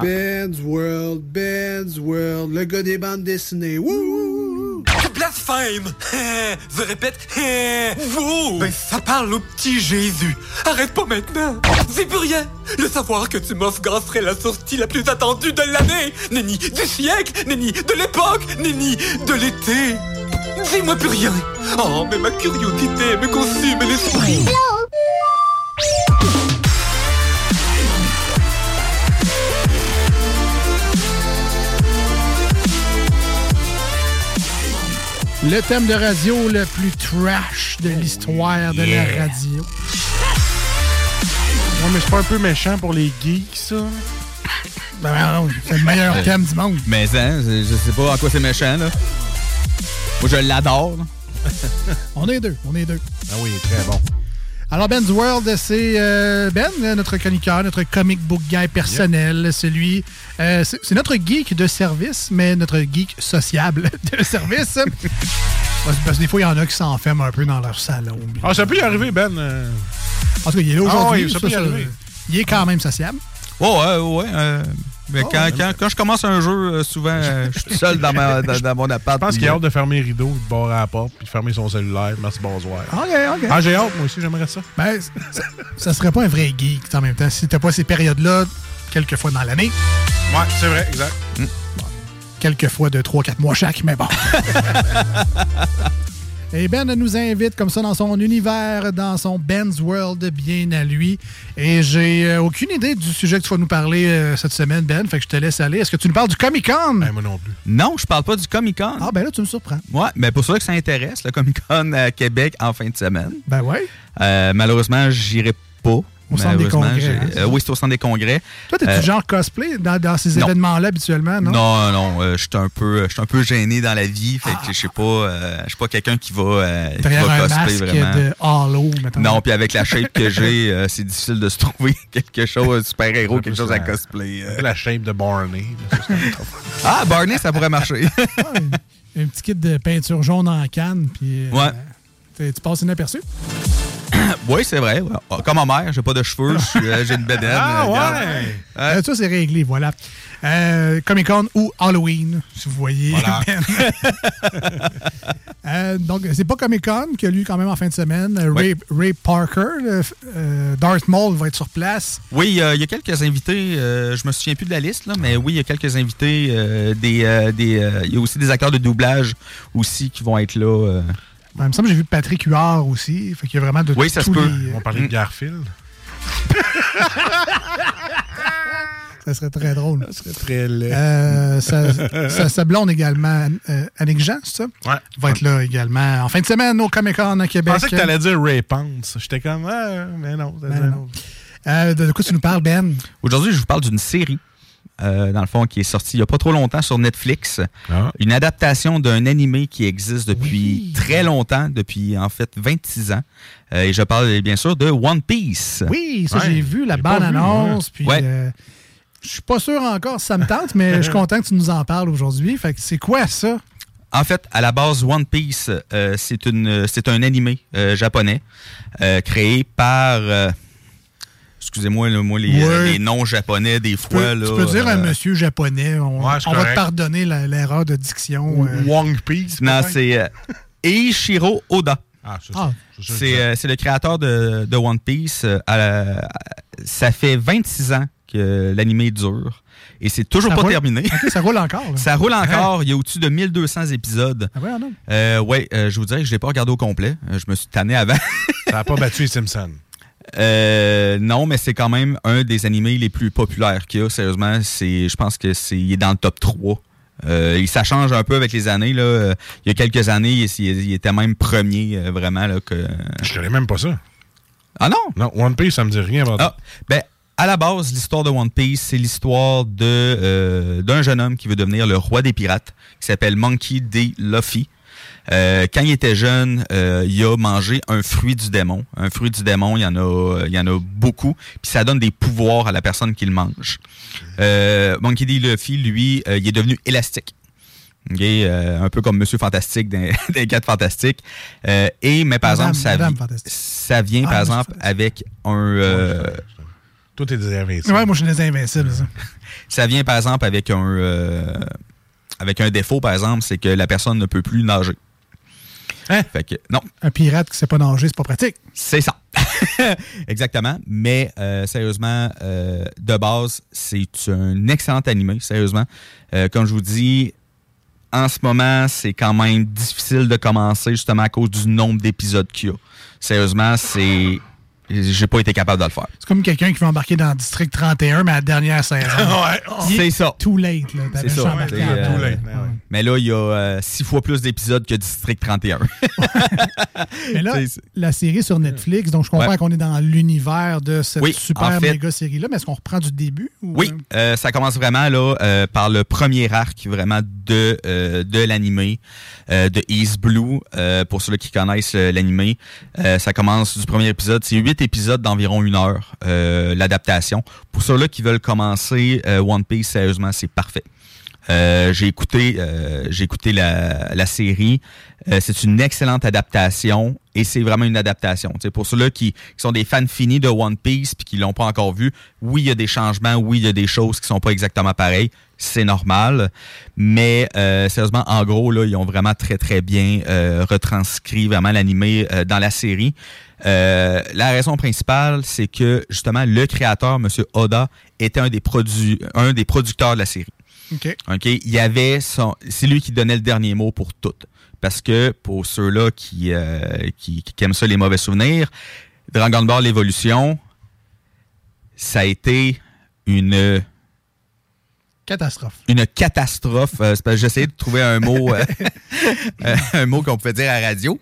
Ben's World, Ben's World, le gars des bandes dessinées. Wouh! Blasphème! Je répète, wow! Ben, ça parle au petit Jésus. Arrête pas maintenant! C'est plus rien! Le savoir que tu m'offres la sortie la plus attendue de l'année! Nenni du siècle! Nenni de l'époque! Nenni de l'été! Dis-moi plus rien! Oh, mais ma curiosité me consume l'esprit! Le thème de radio le plus trash de l'histoire de la radio. Ouais, mais c'est pas un peu méchant pour les geeks, ça? Ben non, c'est le meilleur thème du monde. Mais hein, je je sais pas en quoi c'est méchant, là. Moi, je l'adore. là. On est deux, on est deux. Ah oui, très bon. Alors, Ben's World, c'est euh, Ben, euh, notre chroniqueur, notre comic book guy personnel. Celui, euh, c'est notre geek de service, mais notre geek sociable de service. parce, que des fois, il y en a qui s'enferment un peu dans leur salon. Ah, ça peut y arriver, Ben. euh. En tout cas, il est là Ah aujourd'hui. oui, ça ça, peut y ça, arriver. il est quand même sociable. Oh, ouais, ouais. Mais Oh, quand, quand, quand je commence un jeu, euh, souvent, euh, je suis tout seul dans, ma, dans, dans mon appart. Je pense qu'il a euh, hâte de fermer les rideaux, de barrer à la porte, puis de fermer son cellulaire. Merci, bonsoir. OK, OK. Ah, j'ai hâte, moi aussi, j'aimerais ça. Ben, ça, ça serait pas un vrai geek en même temps si t'as pas ces périodes-là quelques fois dans l'année. Ouais, c'est vrai, exact. quelques fois de 3-4 mois chaque, mais bon. Et Ben nous invite comme ça dans son univers, dans son Ben's World bien à lui. Et j'ai euh, aucune idée du sujet que tu vas nous parler euh, cette semaine, Ben. Fait que je te laisse aller. Est-ce que tu nous parles du Comic Con? Ben, moi non plus. Non, je parle pas du Comic Con. Ah, ben là, tu me surprends. Ouais, mais pour ceux que ça intéresse, le Comic Con à Québec en fin de semaine. Ben ouais. Euh, malheureusement, j'irai pas. Au centre des congrès, hein, euh, oui, c'est au centre des congrès. Toi, t'es-tu Euh, genre cosplay dans, dans ces événements-là habituellement, non? Non, non, euh, je suis un peu, je suis un peu gêné dans la vie, fait que je sais pas, euh, je suis pas quelqu'un qui va, euh, qui Derrière va un cosplay masque vraiment. de Halo, mettons. Non, puis avec la shape que j'ai, euh, c'est difficile de se trouver quelque chose, un super-héros, quelque chose à la- cosplay. euh. La shape de Barney. Ah, Barney, ça pourrait marcher. Un petit kit de peinture jaune en canne, puis... euh, Ouais. Tu passes inaperçu? Oui, c'est vrai. Ah, Comme ma mère, j'ai pas de cheveux, euh, j'ai une bedaine. Ah, euh, ouais! Euh, ça, c'est réglé, voilà. Euh, Comic Con ou Halloween, si vous voyez. Voilà. Euh, donc, c'est pas Comic Con qui a lu quand même en fin de semaine. Ray, Ray Parker, le Darth Maul va être sur place. Oui, il y a quelques invités. je me souviens plus de la liste, là, mais oui, il y a quelques invités. des, des, il y a aussi des acteurs de doublage aussi qui vont être là. Ben, il me semble que j'ai vu Patrick Huard aussi. Fait qu'il y a vraiment de Oui, ça se tous peut. les- On va parler de Garfield. Ça serait très drôle. Ça serait très laid. Euh, sa, sa- sa blonde également, euh, Annick Jean, c'est ça? Ouais. Va être là également en fin de semaine au Comic Con à Je Québec. pensais que t'allais dire Ray Pence. J'étais comme, ah, mais non. ça Ben non. Euh, de quoi tu nous parles, Ben? Aujourd'hui, je vous parle d'une série. Euh, dans le fond, qui est sortie il n'y a pas trop longtemps sur Netflix. Ah. Une adaptation d'un animé qui existe depuis très longtemps, depuis en fait 26 ans. Euh, et je parle bien sûr de One Piece. Oui, ça, Ouais, j'ai vu la bande-annonce. Puis, Ouais. euh, je suis pas sûr encore si ça me tente, mais je suis content que tu nous en parles aujourd'hui. Fait que c'est quoi ça? En fait, à la base, One Piece, euh, c'est un animé euh, japonais euh, créé par. Excusez-moi, là, moi les, Ouais. euh, les noms japonais des Tu fois. peux, là, tu peux dire un euh, monsieur japonais. On, Ouais, c'est on va te pardonner la- l'erreur de diction. euh. Wong Piece. Non, c'est euh, Eiichiro Oda. Ah, c'est Ah. ça. C'est euh, le créateur de, de One Piece. euh, ça fait 26 ans que l'animé dure et c'est toujours Ça pas roule? terminé. OK, ça roule encore. là. Ça roule encore. Il y a au-dessus de 1200 épisodes. Ah ouais, non. Euh, ouais, euh, je vous dirais que je l'ai pas regardé au complet. Je me suis tanné avant. Ça n'a pas battu les Simpsons. Euh, non, mais c'est quand même un des animés les plus populaires qu'il y a. Sérieusement, c'est, je pense que c'est, il est dans le top 3. Euh, ça change un peu avec les années. Là. Il y a quelques années, il, il- il était même premier, euh, vraiment. Là, que... Je connais même pas ça. Ah non? Non, One Piece, ça me dit rien. Ah, ben, à la base, l'histoire de One Piece, c'est l'histoire de euh, d'un jeune homme qui veut devenir le roi des pirates, qui s'appelle Monkey D. Luffy. Euh, quand il était jeune, euh, il a mangé un fruit du démon. Un fruit du démon, il y en a, il y en a beaucoup. Puis ça donne des pouvoirs à la personne qui le mange. Euh, Monkey D. Luffy, lui, euh, il est devenu élastique. Ok, euh, un peu comme Monsieur Fantastique des, des quatre fantastiques. Euh, et mais par Madame- exemple, ça, ça vient Ah, par Monsieur exemple Fantastique. avec un euh, Tout est des invincibles. Ouais, moi, je suis des invincibles. ça. ça vient par exemple avec un euh, avec un défaut par exemple, c'est que la personne ne peut plus nager. Hein? Fait que non, Un pirate qui sait pas nager, c'est pas pratique. c'est ça. Exactement. Mais euh, sérieusement, euh, de base, c'est un excellent animé, sérieusement. Euh, comme je vous dis, en ce moment, c'est quand même difficile de commencer justement à cause du nombre d'épisodes qu'il y a. Sérieusement, c'est. J'ai pas été capable de le faire. C'est comme quelqu'un qui veut embarquer dans District 31, mais à la dernière saison. ouais. C'est ça. Too late, là. C'est ça. embarqué C'est, en euh, deux. Too late, Ouais. ouais. Mais là, il y a euh, six fois plus d'épisodes que District 31. Mais là, la série sur Netflix, donc je comprends Ouais. qu'on est dans l'univers de cette Oui, super en fait- méga série-là, mais est-ce qu'on reprend du début? ou, Oui, euh, ça commence vraiment là euh, par le premier arc vraiment de euh, de l'animé euh, de East Blue. Euh, pour ceux qui connaissent euh, l'animé, Euh, ça commence du premier épisode. C'est huit épisodes d'environ une heure euh, l'adaptation. Pour ceux-là qui veulent commencer euh, One Piece, sérieusement, c'est parfait. Euh, j'ai écouté, j'ai écouté la, série. C'est une excellente adaptation et c'est vraiment une adaptation. Tu sais, pour ceux-là qui, qui sont des fans finis de One Piece puis qui l'ont pas encore vu, oui, il y a des changements, oui, il y a des choses qui sont pas exactement pareilles. C'est normal. Mais euh, sérieusement, en gros, là, ils ont vraiment très, très bien euh, retranscrit vraiment l'animé euh, dans la série. Euh, la raison principale, c'est que justement, le créateur, M. Oda, était un des, produits, un des producteurs de la série. OK. OK? Il y avait son. C'est lui qui donnait le dernier mot pour tout. Parce que pour ceux-là qui, euh, qui, qui aiment ça, les mauvais souvenirs, Dragon Ball Evolution, ça a été une, Catastrophe. une catastrophe. Euh, J'essayais de trouver un mot, euh, euh, un mot qu'on pouvait dire à la radio.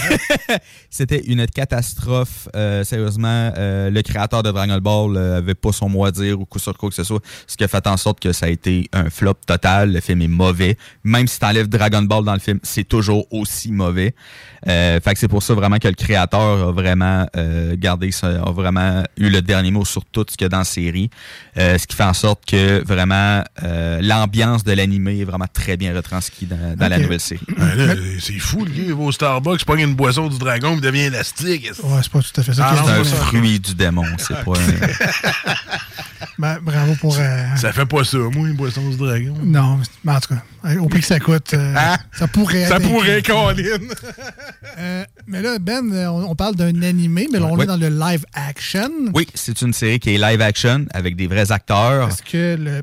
C'était une catastrophe. Euh, sérieusement, le créateur de Dragon Ball avait pas son mot à dire ou coup sur quoi que ce soit, ce qui a fait en sorte que ça a été un flop total. Le film est mauvais. Même si tu enlèves Dragon Ball dans le film, c'est toujours aussi mauvais. Fait que c'est pour ça vraiment que le créateur a vraiment gardé ça, a vraiment eu le dernier mot sur tout ce qu'il y a dans la série. Ce qui fait en sorte que vraiment euh, l'ambiance de l'animé est vraiment très bien retranscrite dans, dans la nouvelle série. Ben c'est fou, le gars, il va au Starbucks, pogne une boisson du dragon, il devient élastique. Ouais, c'est pas tout à fait ça. Ah C'est un ça. fruit du démon, c'est pas un- Ben, bravo pour. euh, Ça fait pas ça, moi, une boisson du dragon. Non, mais en tout cas, au prix que ça coûte, euh, Ah. ça pourrait Ça être pourrait. Colin. Euh, mais là, Ben, on, on parle d'un animé, mais là, on Oui. est dans le live action. Oui, c'est une série qui est live action avec des vrais acteurs. Est-ce que le.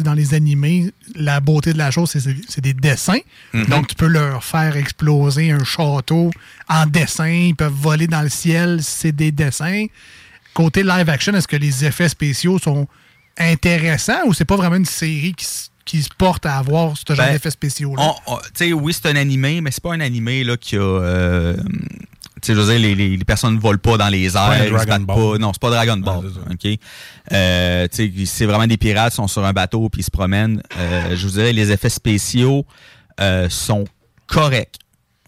dans les animés, la beauté de la chose, c'est- des dessins. Mhm. Donc, tu peux leur faire exploser un château en dessin. Ils peuvent voler dans le ciel. C'est des dessins. Côté live action, est-ce que les effets spéciaux sont intéressants ou c'est pas vraiment une série qui, s- qui se porte à avoir ce genre Ben, d'effets spéciaux-là? On- on- tu sais, oui, c'est un animé, mais c'est pas un animé là, qui a. euh, je veux dire, les, les, les personnes ne volent pas dans les airs, ils se battent Ball. pas. Non, c'est pas Dragon Ball. OK? Euh, c'est vraiment des pirates, ils sont sur un bateau puis ils se promènent. Euh, je vous dirais, les effets spéciaux euh, sont corrects.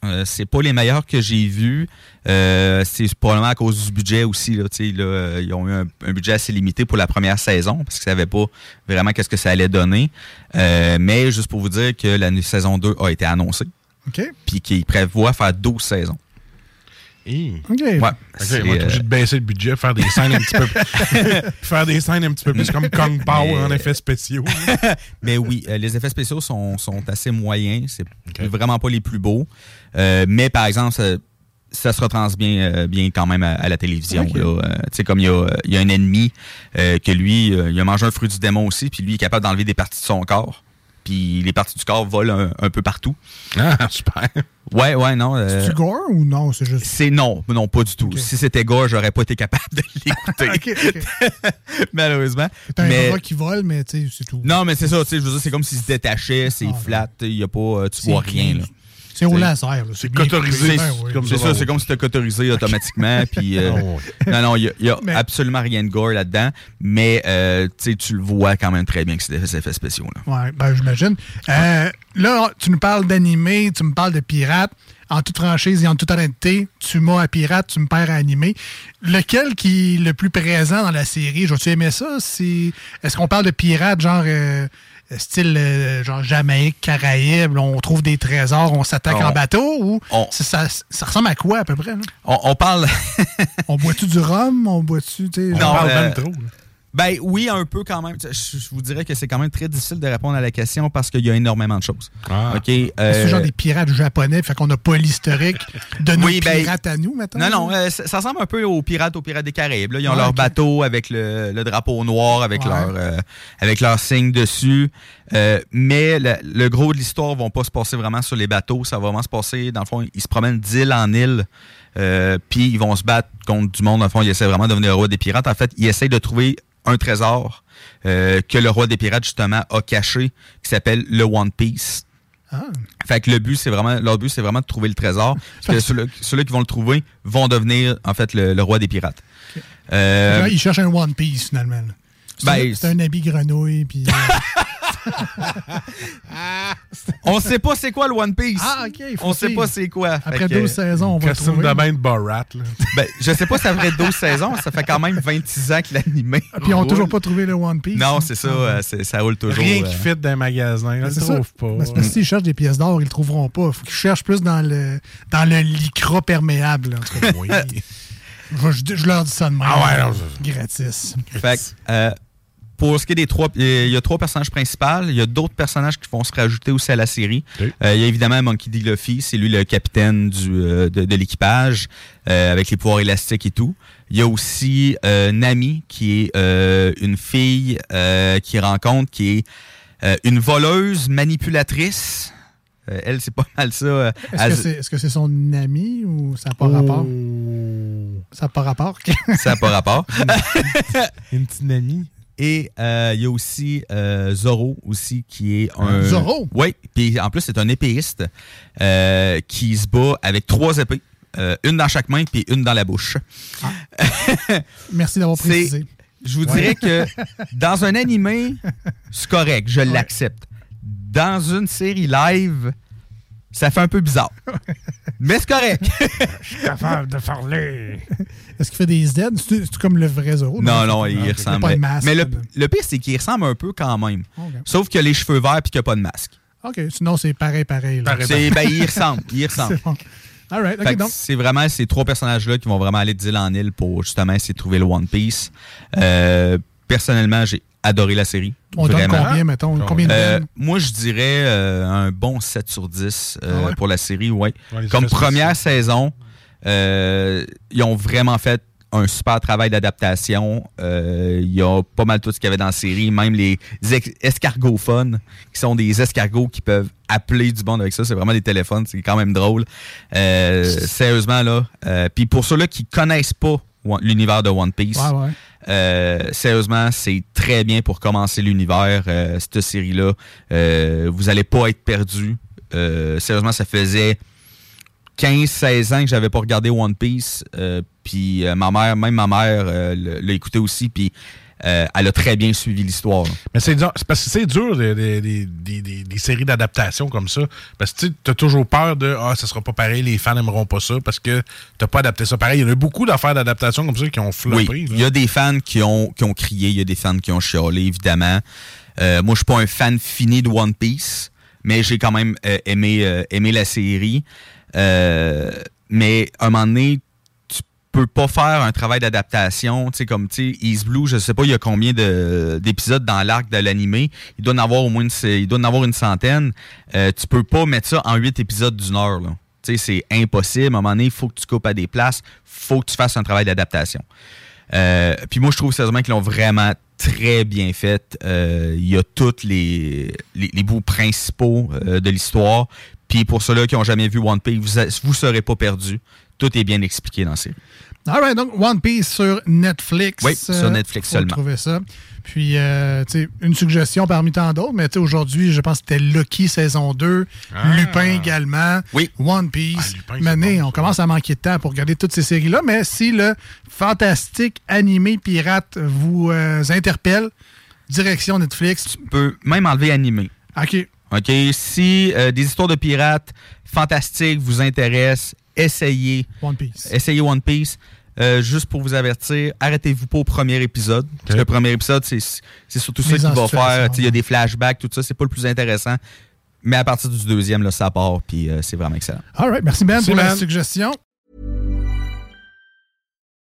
Euh, c'est pas les meilleurs que j'ai vus. Euh, c'est probablement à cause du budget aussi. Là, là, euh, ils ont eu un, un budget assez limité pour la première saison parce qu'ils savaient pas vraiment qu'est-ce que ça allait donner. Euh, mais juste pour vous dire que la saison 2 a été annoncée. OK. Puis qu'ils prévoient faire 12 saisons. OK. Ouais. On va être obligé euh, de baisser le budget, faire des scènes un petit peu faire des scènes un petit peu plus comme Kong Pao Mais- en effets spéciaux. Mais oui, euh, les effets spéciaux sont, sont assez moyens. C'est vraiment pas les plus beaux. Euh, mais par exemple, ça, ça se retransmet bien, euh, bien quand même à, à la télévision. Euh, tu sais, comme il y a, il y a un ennemi euh, que lui, euh, il a mangé un fruit du démon aussi, puis lui il est capable d'enlever des parties de son corps. Puis les parties du corps volent un, un peu partout. Ah, super. Ouais, ouais, non. euh, C'est-tu gore ou non? C'est juste. c'est non, non, pas du tout. Si c'était gore, j'aurais pas été capable de l'écouter. Malheureusement. C'est un Mais- qui vole, mais tu sais, c'est tout. Non, mais c'est ça, tu sais, je veux dire, c'est comme s'il se détachait, c'est flat, il y a pas, euh, tu C'est vois rien, là. C'est au laser. C'est cotorisé, oui. comme C'est ça, c'est comme si c'était cotorisé automatiquement. puis, euh, oui. non, non, il n'y a, absolument rien de gore là-dedans, mais euh, tu tu le vois quand même très bien que c'est des effets spéciaux. Ouais, ben j'imagine. Euh, là, tu nous parles d'animé, tu me parles de pirates. En toute franchise et en toute honnêteté, tu m'as à pirate, tu me perds à animé. Lequel qui est le plus présent dans la série? J'ai-tu aimé ça? C'est... Est-ce qu'on parle de pirates genre euh, style euh, genre Jamaïque, Caraïbes, on trouve des trésors, on s'attaque en bateau ou on- ça, ressemble à quoi à peu près? On, on parle. On boit-tu du rhum? On boit-tu, tu sais, On Non, parle euh, même trop. Ben oui, un peu quand même. Je, je vous dirais que c'est quand même très difficile de répondre à la question parce qu'il y a énormément de choses. Ah. OK? C'est euh, genre des pirates japonais, fait qu'on n'a pas l'historique de nos Oui, ben, pirates à nous, maintenant. Non, non, euh, ça, ça ressemble un peu aux pirates, aux pirates des Caraïbes. là. Ils ont Ouais, leur bateau avec le, le drapeau noir, avec Ouais. leur euh, avec leur signe dessus. Euh, mais le, le gros de l'histoire va pas se passer vraiment sur les bateaux. Ça va vraiment se passer, dans le fond, ils se promènent d'île en île. Euh, puis ils vont se battre contre du monde. Le fond, ils essaient vraiment de devenir le roi des pirates. En fait, ils essayent de trouver un trésor euh, que le roi des pirates, justement, a caché, qui s'appelle le One Piece. Ah. Fait que le but, c'est vraiment, leur but, c'est vraiment de trouver le trésor. Ceux-là qui vont le trouver vont devenir, en fait, le, le roi des pirates. Euh, Là, il cherche un One Piece, finalement. C'est Ben, un- c'est un habit grenouille, puis... on sait pas c'est quoi le One Piece. Ah, OK, il faut on sait pas c'est quoi. Après Fait que, 12 saisons, on va le Costume trouver. de bain de Borat. Là. ben, je sais pas si ça ferait 12 saisons. Ça fait quand même 26 ans que l'animé. Ah, Puis ils n'ont roule. toujours pas trouvé le One Piece. Non, c'est ça. euh, ça roule toujours. Rien euh, qui fit dans un magasin. Ils Ben, le c'est ça. trouvent pas. Ben, parce que s'ils cherchent des pièces d'or, ils le trouveront pas. Il faut qu'ils cherchent plus dans le, dans le lycra perméable. là, en tout cas. Oui. je, je leur dis ça de même. Ah ouais, non, je- Gratis. Fait que, euh, pour ce qui est des trois, il y a trois personnages principaux. Il y a d'autres personnages qui vont se rajouter aussi à la série. Euh, il y a évidemment Monkey D. Luffy, c'est lui le capitaine du, euh, de, de l'équipage, euh, avec les pouvoirs élastiques et tout. Il y a aussi euh, Nami, qui est euh, une fille euh, qui rencontre, qui est euh, une voleuse manipulatrice. Euh, elle, c'est pas mal ça. euh, Est-ce que c'est est -ce c'est son ami ou ça n'a pas rapport? Oh. Ça n'a pas rapport? ça n'a pas rapport. Une petite nanny. Et euh, il y a aussi euh, Zoro aussi qui est un Zoro? Oui, puis en plus c'est un épéiste euh, qui se bat avec trois épées, euh, une dans chaque main puis une dans la bouche. Merci d'avoir précisé. Je vous dirais que dans un animé, c'est correct, je l'accepte. Dans une série live, ça fait un peu bizarre. Mais c'est correct. Capable de parler. Est-ce qu'il fait des Z? C'est comme le vrai Zoro? Non, non, il il n'y a ressemble. pas de masque. Mais le, le pire, c'est qu'il ressemble un peu quand même. Ok. Sauf qu'il a les cheveux verts puis qu'il n'y a pas de masque. OK, sinon c'est pareil, pareil. là. Pareil. C'est, ben, il ressemble. Il ressemble. Bon. Right, donc. c'est vraiment ces trois personnages-là qui vont vraiment aller d'île en île pour justement essayer de trouver le One Piece. Euh, personnellement, j'ai adoré la série. On donne vraiment. combien, mettons? Combien? De Euh, moi, je dirais euh, un bon 7 sur 10 euh, Ah ouais? pour la série, ouais. Ouais, Comme première saison, euh, ils ont vraiment fait un super travail d'adaptation. Euh, il y a pas mal tout ce qu'il y avait dans la série, même les ex- escargophones, qui sont des escargots qui peuvent appeler du monde avec ça. C'est vraiment des téléphones, c'est quand même drôle. Euh, sérieusement, là. Euh, Puis pour ceux-là qui connaissent pas One- l'univers de One Piece, Ouais, ouais. Euh, sérieusement, c'est très bien pour commencer l'univers, euh, cette série-là. Euh, vous allez pas être perdu. Euh, sérieusement, ça faisait 15-16 ans que j'avais pas regardé One Piece. Puis euh, ma mère, même ma mère euh, l'a écouté aussi. Puis euh, elle a très bien suivi l'histoire. Mais c'est parce que c'est dur des, des- des- des- séries d'adaptation comme ça. Parce que tu as toujours peur de Ah, ça sera pas pareil, les fans n'aimeront pas ça parce que t'as pas adapté ça pareil. Il y en a beaucoup d'affaires d'adaptation comme ça qui ont floppé. Oui, il y a des fans qui ont, qui ont crié, il y a des fans qui ont chialé, évidemment. Euh, moi, je suis pas un fan fini de One Piece, mais j'ai quand même euh, aimé, euh, aimé la série. Euh, mais à un moment donné, tu peux pas faire un travail d'adaptation, tu sais, comme, tu East Blue, je sais pas, il y a combien de- d'épisodes dans l'arc de l'animé. Il doit en avoir au moins une, il doit en avoir une centaine. Euh, tu peux pas mettre ça en huit épisodes d'une heure, là. Tu sais, c'est impossible. À un moment donné, il faut que tu coupes à des places. faut que tu fasses un travail d'adaptation. Euh, puis moi, je trouve sérieusement qu'ils l'ont vraiment très bien fait. Euh, Il y a tous les, les, bouts principaux euh, de l'histoire. Puis pour ceux-là qui n'ont jamais vu One Piece, vous ne serez pas perdus. Tout est bien expliqué dans la série. All right, donc One Piece sur Netflix. Oui, sur Netflix faut seulement. trouver ça. Puis, euh, tu sais, une suggestion parmi tant d'autres, mais tu sais, aujourd'hui, je pense que c'était Lucky saison 2, Ah. Lupin également, Oui. One Piece. Ah, Lupin, c'est Mané, bon, on commence à manquer de temps pour regarder toutes ces séries-là, mais si le fantastique animé pirate vous euh, interpelle, direction Netflix. Tu peux même enlever animé. OK. OK? Si euh, des histoires de pirates fantastiques vous intéressent, essayez. One Piece. Essayez One Piece. Euh, juste pour vous avertir, arrêtez-vous pas au premier épisode. Parce que le premier épisode, c'est c'est surtout ça qui va faire. Il y a des flashbacks, tout ça, c'est pas le plus intéressant. Mais à partir du deuxième, là, ça part, puis euh, c'est vraiment excellent. All right, merci Ben Merci, pour la Ben. suggestion.